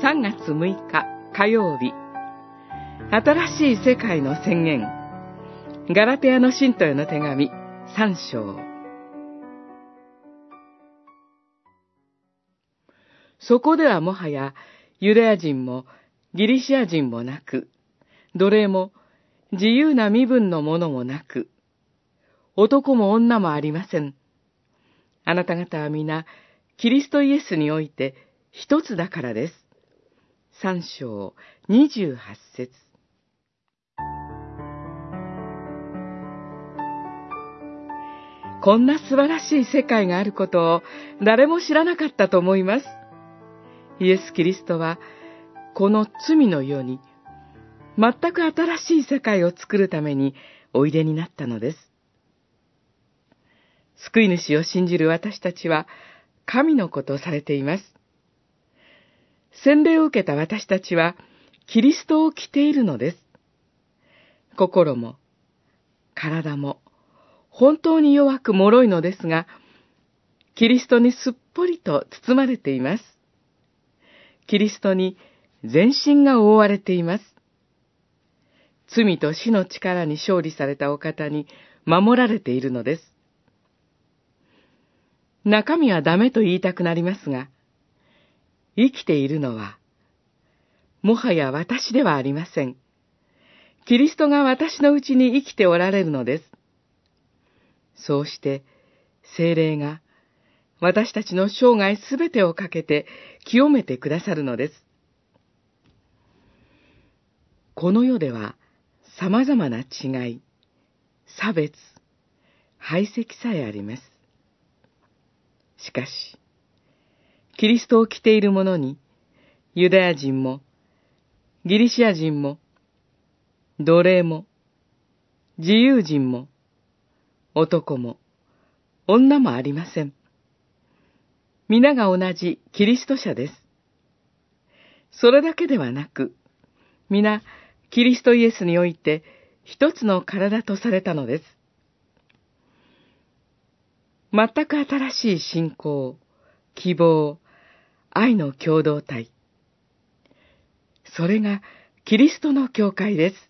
3月6日火曜日新しい世界の宣言ガラテヤの信徒への手紙3章そこではもはやユダヤ人もギリシア人もなく、奴隷も自由な身分のものもなく、男も女もありません。あなた方は皆、キリストイエスにおいて一つだからです。三章二十八節こんな素晴らしい世界があることを誰も知らなかったと思います。イエス・キリストは、この罪の世に、全く新しい世界を作るためにおいでになったのです。救い主を信じる私たちは、神の子とされています。洗礼を受けた私たちは、キリストを着ているのです。心も、体も、本当に弱く脆いのですが、キリストにすっぽりと包まれています。キリストに全身が覆われています。罪と死の力に勝利されたお方に守られているのです。中身はダメと言いたくなりますが、生きているのは、もはや私ではありません。キリストが私のうちに生きておられるのです。そうして、精霊が私たちの生涯すべてをかけて清めてくださるのです。この世では様々な違い、差別、排斥さえあります。しかし、キリストを着ている者に、ユダヤ人も、ギリシア人も、奴隷も、自由人も、男も、女もありません。皆が同じキリスト者です。それだけではなく、皆、キリストイエスにおいて一つの体とされたのです。全く新しい信仰、希望、愛の共同体。それがキリストの教会です。